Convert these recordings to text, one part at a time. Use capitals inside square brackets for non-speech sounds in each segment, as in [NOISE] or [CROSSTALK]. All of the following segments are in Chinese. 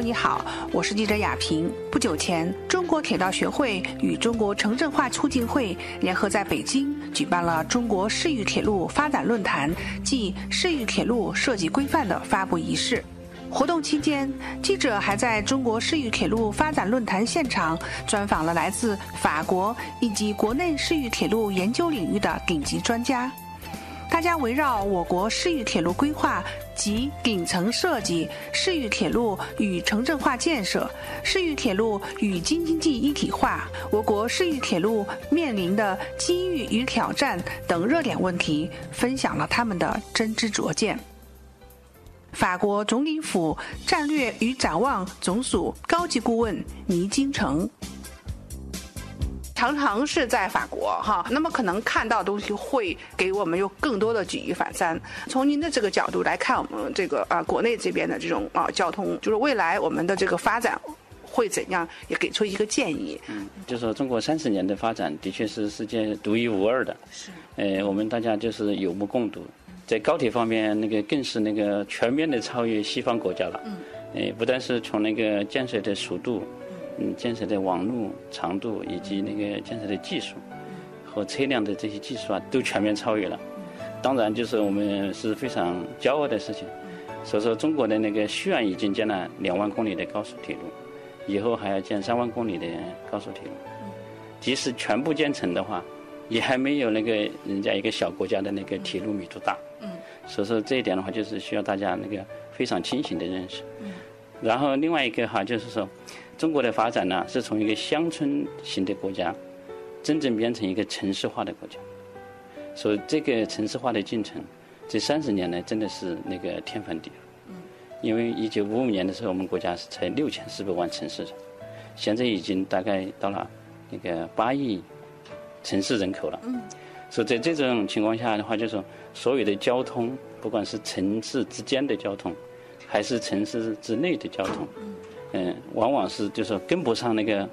你好，我是记者亚平。不久前，中国铁道学会与中国城镇化促进会联合在北京举办了中国市域铁路发展论坛暨市域铁路设计规范的发布仪式。活动期间，记者还在中国市域铁路发展论坛现场专访了来自法国以及国内市域铁路研究领域的顶级专家。大家围绕我国市域铁路规划及顶层设计、市域铁路与城镇化建设、市域铁路与京津冀一体化、我国市域铁路面临的机遇与挑战等热点问题，分享了他们的真知灼见。法国总理府战略与展望总署高级顾问倪金成。常常是在法国哈，那么可能看到东西会给我们有更多的举一反三。从您的这个角度来看，我们这个啊国内这边的这种啊交通，就是未来我们的这个发展会怎样，也给出一个建议。嗯，就说中国三十年的发展的确是世界独一无二的。是。呃，我们大家就是有目共睹，在高铁方面，那个更是那个全面的超越西方国家了。嗯。呃，不但是从那个建设的速度。嗯，建设的网络长度以及那个建设的技术和车辆的这些技术啊，都全面超越了。当然，就是我们是非常骄傲的事情。所以说，中国的那个虽然已经建了两万公里的高速铁路，以后还要建三万公里的高速铁路。即使全部建成的话，也还没有那个人家一个小国家的那个铁路密度大。嗯。所以说，这一点的话，就是需要大家那个非常清醒的认识。嗯。然后另外一个哈，就是说。中国的发展呢，是从一个乡村型的国家，真正变成一个城市化的国家。所以这个城市化的进程，这三十年来真的是那个天翻地覆。因为一九五五年的时候，我们国家是才六千四百万城市人，现在已经大概到了那个八亿城市人口了。所以在这种情况下的话，就是说所有的交通，不管是城市之间的交通，还是城市之内的交通。往往是就是跟不上那个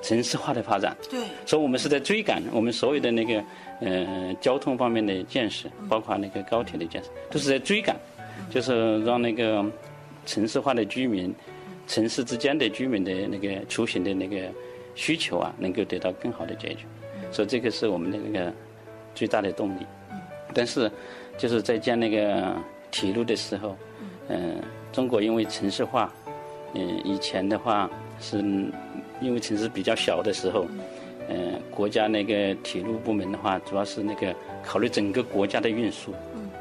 城市化的发展。对。所以我们是在追赶我们所有的那个呃交通方面的建设，包括那个高铁的建设，都是在追赶，就是让那个城市化的居民、城市之间的居民的那个出行的那个需求啊，能够得到更好的解决。所以这个是我们的那个最大的动力。但是就是在建那个铁路的时候，嗯，中国因为城市化。嗯，以前的话是因为城市比较小的时候，嗯，国家那个铁路部门的话，主要是那个考虑整个国家的运输，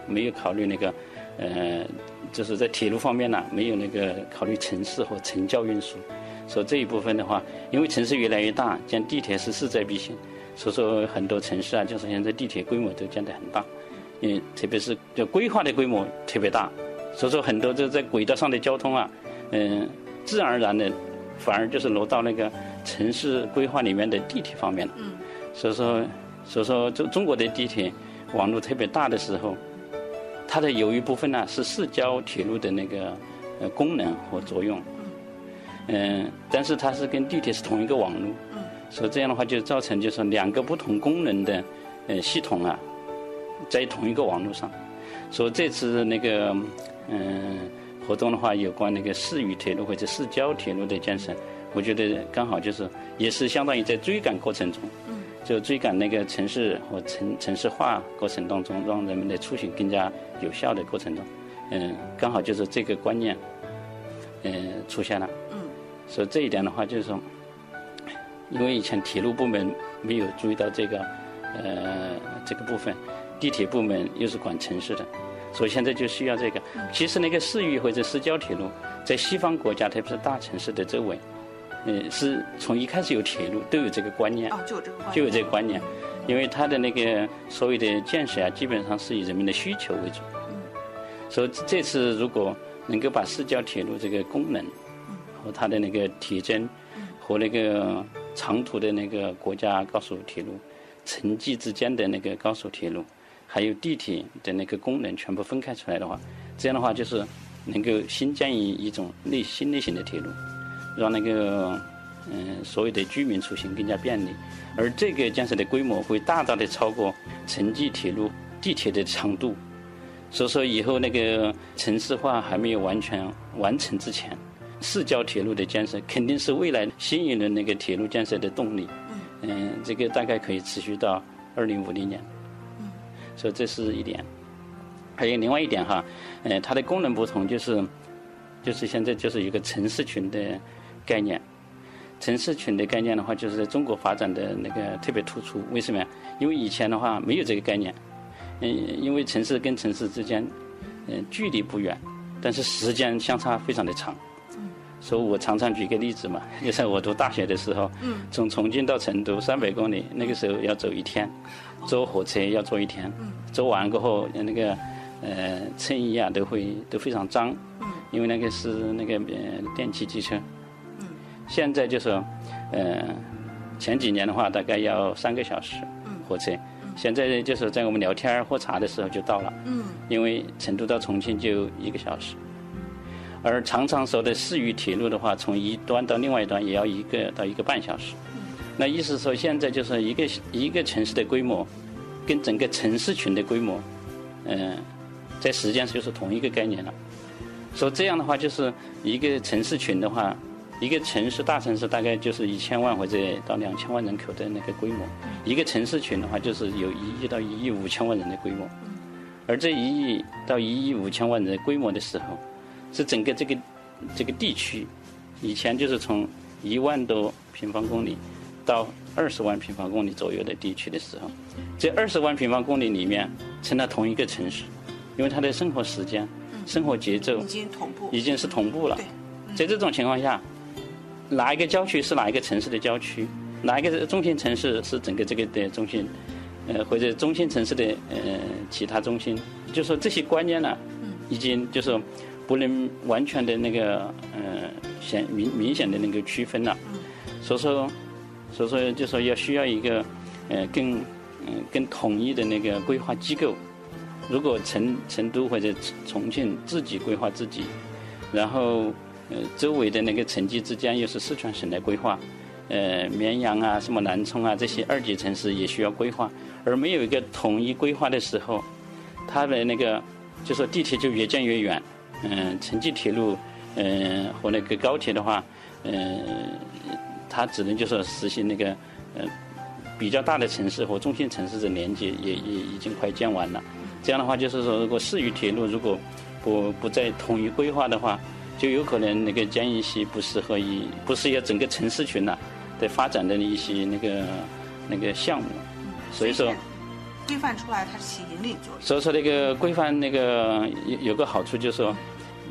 没有考虑那个，呃，就是在铁路方面呢，没有那个考虑城市和城郊运输。所以这一部分的话，因为城市越来越大，建地铁是势在必行。所以说很多城市啊，就是现在地铁规模都建得很大，嗯，特别是就规划的规模特别大。所以说很多这在轨道上的交通啊。嗯，自然而然的，反而就是落到那个城市规划里面的地铁方面了。嗯。所以说，所以说，中中国的地铁网络特别大的时候，它的有一部分呢是市郊铁路的那个呃功能和作用。嗯。但是它是跟地铁是同一个网络。嗯。所以这样的话就造成就是两个不同功能的呃系统啊，在同一个网络上。所以这次那个嗯。活动的话，有关那个市域铁路或者市郊铁路的建设，我觉得刚好就是也是相当于在追赶过程中，就追赶那个城市和城城市化过程当中，让人们的出行更加有效的过程中，嗯，刚好就是这个观念，嗯，出现了。嗯，所以这一点的话，就是说，因为以前铁路部门没有注意到这个，呃，这个部分，地铁部门又是管城市的。所以现在就需要这个。其实那个市域或者市郊铁路，在西方国家，特别是大城市的周围，嗯，是从一开始有铁路都有这个观念，就有这个观念，就有这个观念，因为它的那个所谓的建设啊，基本上是以人们的需求为主。嗯所以这次如果能够把市郊铁路这个功能和它的那个铁针和那个长途的那个国家高速铁路、城际之间的那个高速铁路。还有地铁的那个功能全部分开出来的话，这样的话就是能够新建一一种类新类型的铁路，让那个嗯所有的居民出行更加便利。而这个建设的规模会大大的超过城际铁路地铁的长度，所以说以后那个城市化还没有完全完成之前，市郊铁路的建设，肯定是未来新一轮那个铁路建设的动力。嗯，这个大概可以持续到二零五零年。所以这是一点。还有另外一点哈，呃，它的功能不同，就是就是现在就是一个城市群的概念。城市群的概念的话，就是在中国发展的那个特别突出。为什么呀？因为以前的话没有这个概念。嗯，因为城市跟城市之间，嗯，距离不远，但是时间相差非常的长。所以我常常举个例子嘛，[LAUGHS] 就像我读大学的时候，嗯。从重庆到成都三百公里，那个时候要走一天，坐火车要坐一天，嗯、坐完过后那个呃衬衣啊都会都非常脏，因为那个是那个呃电气机车。现在就是呃前几年的话大概要三个小时火车，现在就是在我们聊天喝茶的时候就到了，因为成都到重庆就一个小时。而常常说的市域铁路的话，从一端到另外一端也要一个到一个半小时。那意思说，现在就是一个一个城市的规模，跟整个城市群的规模，嗯，在时间上就是同一个概念了。说这样的话，就是一个城市群的话，一个城市大城市大概就是一千万或者到两千万人口的那个规模。一个城市群的话，就是有一亿到一亿五千万人的规模。而这一亿到一亿五千万人的规模的时候，是整个这个这个地区，以前就是从一万多平方公里到二十万平方公里左右的地区的时候，这二十万平方公里里面成了同一个城市，因为它的生活时间、生活节奏已经同步，已经是同步了。在这种情况下，哪一个郊区是哪一个城市的郊区，哪一个中心城市是整个这个的中心，呃，或者中心城市的呃其他中心，就说这些观念呢，已经就是。不能完全的那个呃显明明显的那个区分了，所以说，所以说就说要需要一个呃更嗯更统一的那个规划机构。如果成成都或者重庆自己规划自己，然后呃周围的那个城际之间又是四川省来规划，呃绵阳啊什么南充啊这些二级城市也需要规划，而没有一个统一规划的时候，它的那个就说地铁就越建越远。嗯，城际铁路，嗯，和那个高铁的话，嗯，它只能就是实行那个，呃，比较大的城市和中心城市的连接也也已经快建完了。这样的话，就是说，如果市域铁路如果不不再统一规划的话，就有可能那个建一些不适合于不适合整个城市群了的发展的一些那个那个项目。所以说。规范出来，它是起引领作用。所以说，那个规范那个有有个好处，就是说，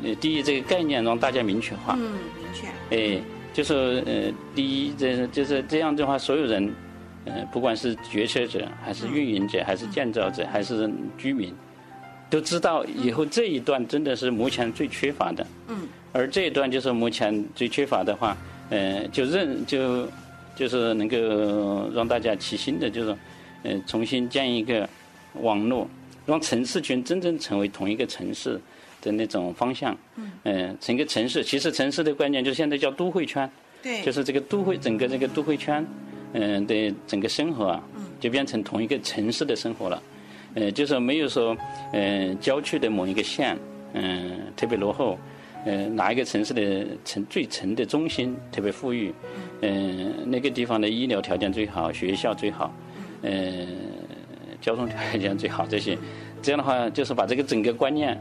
呃，第一，这个概念让大家明确化。嗯，明确。哎，就是呃，第一，这就是这样的话，所有人，呃，不管是决策者，还是运营者，还是建造者，还是居民，都知道以后这一段真的是目前最缺乏的。嗯。而这一段就是目前最缺乏的话，呃，就认就就是能够让大家齐心的，就是。呃，重新建一个网络，让城市群真正成为同一个城市的那种方向。嗯。整个城市，其实城市的观念就现在叫都会圈。对。就是这个都会，整个这个都会圈，嗯的整个生活啊，就变成同一个城市的生活了。呃，就是没有说，嗯，郊区的某一个县，嗯，特别落后，嗯，哪一个城市的城最城的中心特别富裕，嗯，那个地方的医疗条件最好，学校最好。嗯，交通条件最好这些，这样的话就是把这个整个观念，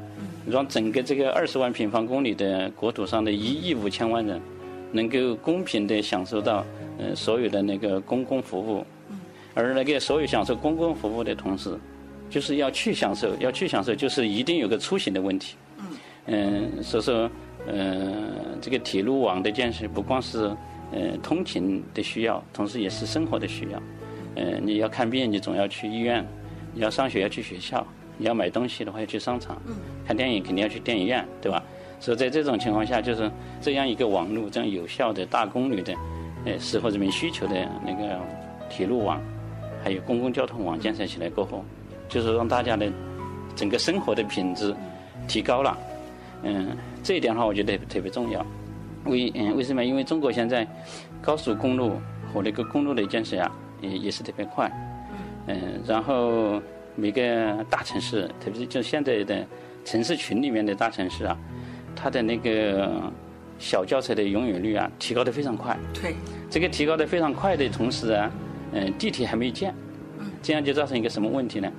让整个这个二十万平方公里的国土上的一亿五千万人，能够公平的享受到呃所有的那个公共服务，而那个所有享受公共服务的同时，就是要去享受，要去享受，就是一定有个出行的问题。嗯，所以说，嗯，这个铁路网的建设不光是呃通勤的需要，同时也是生活的需要。嗯，你要看病，你总要去医院；你要上学要去学校；你要买东西的话要去商场；看电影肯定要去电影院，对吧？所以在这种情况下，就是这样一个网络，这样有效的大功率的，呃，适合人民需求的那个铁路网，还有公共交通网建设起来过后，就是让大家的整个生活的品质提高了。嗯，这一点的话，我觉得特别重要。为嗯，为什么？因为中国现在高速公路和那个公路的建设啊。也也是特别快，嗯，然后每个大城市，特别是就现在的城市群里面的大城市啊，它的那个小轿车的拥有率啊提高的非常快。对，这个提高的非常快的同时啊，嗯，地铁还没建，这样就造成一个什么问题呢？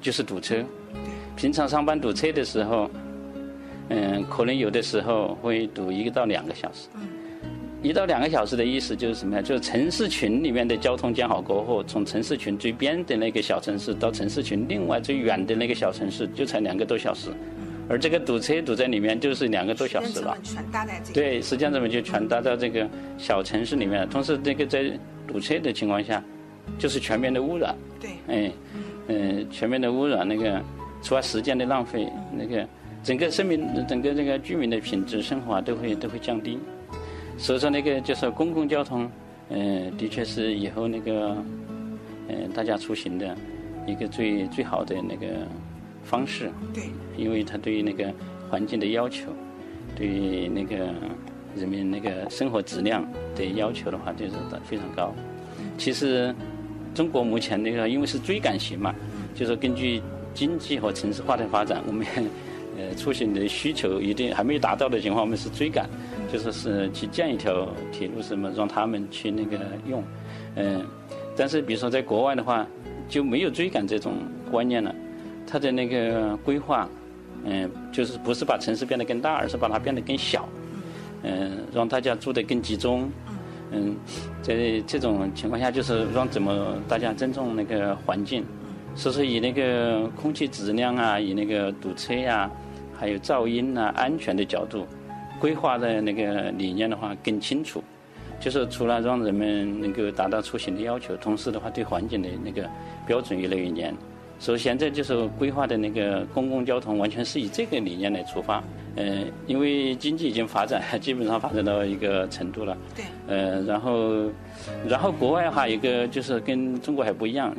就是堵车。平常上班堵车的时候，嗯，可能有的时候会堵一个到两个小时。一到两个小时的意思就是什么呀？就是城市群里面的交通建好过后，从城市群最边的那个小城市到城市群另外最远的那个小城市，就才两个多小时。而这个堵车堵在里面就是两个多小时了。全搭在这个。对，时间成本就全搭到这个小城市里面。同时，这个在堵车的情况下，就是全面的污染。对。哎，嗯，全面的污染，那个除了时间的浪费，那个整个生命、整个这个居民的品质生活啊，都会都会降低。所以说，那个就是公共交通，嗯，的确是以后那个，嗯，大家出行的一个最最好的那个方式。对。因为它对于那个环境的要求，对于那个人民那个生活质量的要求的话，就是非常高。其实，中国目前那个因为是追赶型嘛，就是根据经济和城市化的发展，我们呃出行的需求一定还没有达到的情况，我们是追赶，就是是去建一条铁路什么，让他们去那个用。嗯，但是比如说在国外的话，就没有追赶这种观念了，它的那个规划。嗯，就是不是把城市变得更大，而是把它变得更小，嗯，让大家住得更集中，嗯，在这种情况下，就是让怎么大家尊重那个环境，所以说以那个空气质量啊，以那个堵车呀，还有噪音啊、安全的角度，规划的那个理念的话更清楚，就是除了让人们能够达到出行的要求，同时的话对环境的那个标准越来越严。所以现在就是规划的那个公共交通，完全是以这个理念来出发。嗯，因为经济已经发展，[LAUGHS] 基本上发展到一个程度了。对。呃，然后，然后国外哈一个就是跟中国还不一样，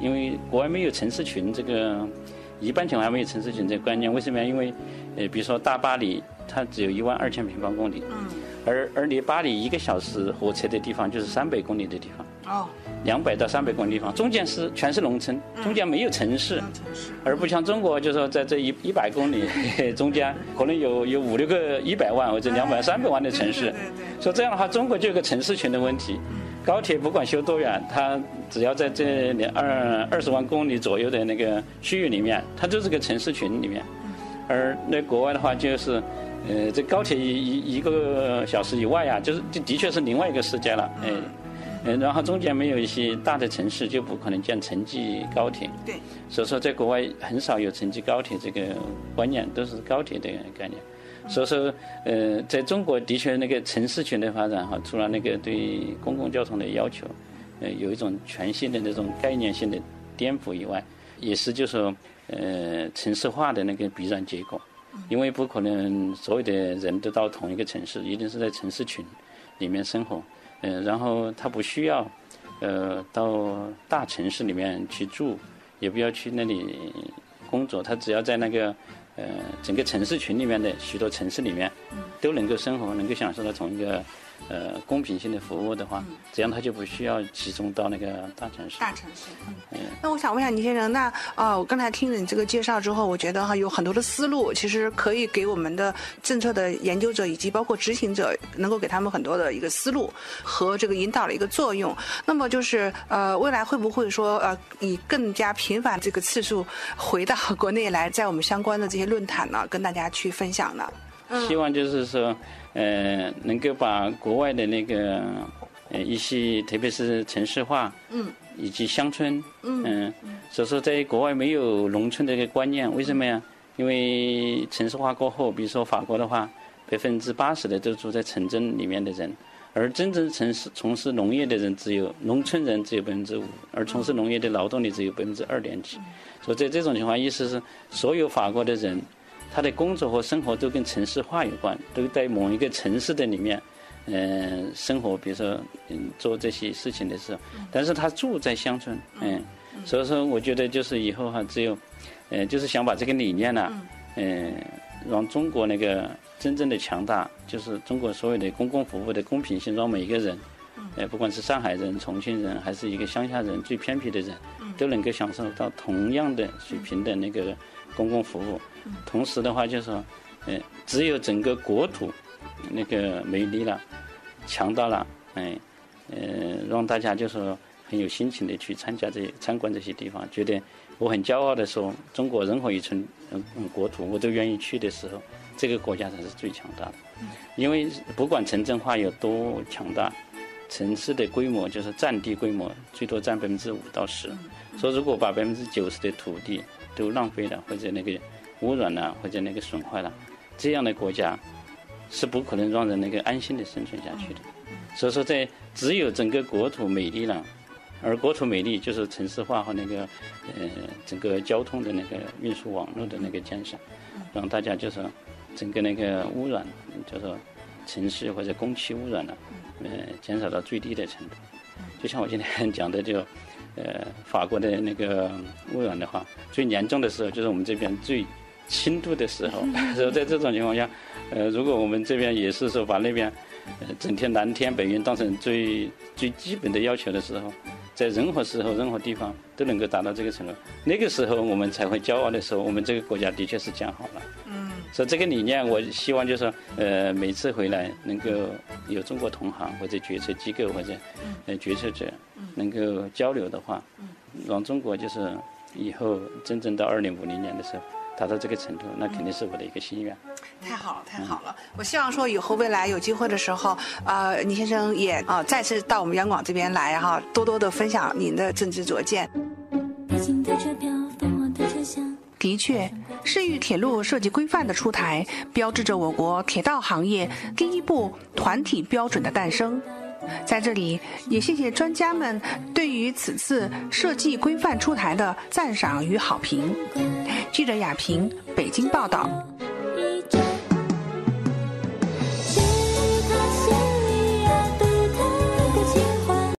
因为国外没有城市群这个，一般情况下没有城市群这个观念。为什么呀？因为，呃，比如说大巴黎，它只有一万二千平方公里。嗯。而而离巴黎一个小时火车的地方，就是三百公里的地方。哦。两百到三百公里地方，中间是全是农村，中间没有城市，而不像中国，就是说在这一一百公里 [LAUGHS] 中间，可能有有五六个一百万或者两百三百万的城市，说这样的话，中国就有个城市群的问题。高铁不管修多远，它只要在这两二二十万公里左右的那个区域里面，它就是个城市群里面。而那国外的话，就是呃，这高铁一一个小时以外啊，就是这的确是另外一个世界了，哎。嗯，然后中间没有一些大的城市，就不可能建城际高铁。对。所以说，在国外很少有城际高铁这个观念，都是高铁的概念。所以说，呃，在中国的确那个城市群的发展哈，除了那个对公共交通的要求，呃，有一种全新的那种概念性的颠覆以外，也是就说，呃，城市化的那个必然结果。因为不可能所有的人都到同一个城市，一定是在城市群里面生活。嗯，然后他不需要，呃，到大城市里面去住，也不要去那里工作，他只要在那个，呃，整个城市群里面的许多城市里面，都能够生活，能够享受到同一个。呃，公平性的服务的话，这样他就不需要集中到那个大城市。大城市，嗯。那我想问一下倪先生，那啊，我刚才听了你这个介绍之后，我觉得哈有很多的思路，其实可以给我们的政策的研究者以及包括执行者，能够给他们很多的一个思路和这个引导的一个作用。那么就是呃，未来会不会说呃，以更加频繁这个次数回到国内来，在我们相关的这些论坛呢，跟大家去分享呢？希望就是说。呃，能够把国外的那个呃一些，特别是城市化，嗯，以及乡村，嗯，所以说在国外没有农村的一个观念，为什么呀？因为城市化过后，比如说法国的话，百分之八十的都住在城镇里面的人，而真正城市从事农业的人只有农村人只有百分之五，而从事农业的劳动力只有百分之二点几，所以在这种情况，意思是所有法国的人。他的工作和生活都跟城市化有关，都在某一个城市的里面，嗯，生活，比如说，嗯，做这些事情的时候，但是他住在乡村，嗯，所以说，我觉得就是以后哈，只有，嗯，就是想把这个理念呢，嗯，让中国那个真正的强大，就是中国所有的公共服务的公平性，让每一个人，呃，不管是上海人、重庆人，还是一个乡下人、最偏僻的人，都能够享受到同样的水平的那个公共服务。同时的话，就是说，嗯，只有整个国土那个美丽了、强大了，哎，呃，让大家就是很有心情的去参加这参观这些地方，觉得我很骄傲的说，中国任何一寸嗯国土我都愿意去的时候，这个国家才是最强大的。因为不管城镇化有多强大，城市的规模就是占地规模最多占百分之五到十，说如果把百分之九十的土地都浪费了，或者那个污染了，或者那个损坏了，这样的国家是不可能让人那个安心的生存下去的。所以说，在只有整个国土美丽了，而国土美丽就是城市化和那个呃整个交通的那个运输网络的那个建设，让大家就是整个那个污染，就是城市或者空气污染了，呃减少到最低的程度。就像我今天讲的，就呃法国的那个污染的话，最严重的时候就是我们这边最轻度的时候。[LAUGHS] 所以在这种情况下，呃，如果我们这边也是说把那边呃整天蓝天白云当成最最基本的要求的时候，在任何时候、任何地方都能够达到这个程度，那个时候我们才会骄傲的时候，我们这个国家的确是讲好了。嗯。所以这个理念，我希望就是说，呃，每次回来能够有中国同行或者决策机构或者呃决策者能够交流的话，让中国就是以后真正到二零五零年的时候达到这个程度，那肯定是我的一个心愿。太好了，太好了！我希望说以后未来有机会的时候，呃，倪先生也啊再次到我们央广这边来哈，多多的分享您的政治拙见。的确，市域铁路设计规范的出台，标志着我国铁道行业第一部团体标准的诞生。在这里，也谢谢专家们对于此次设计规范出台的赞赏与好评。记者亚平，北京报道。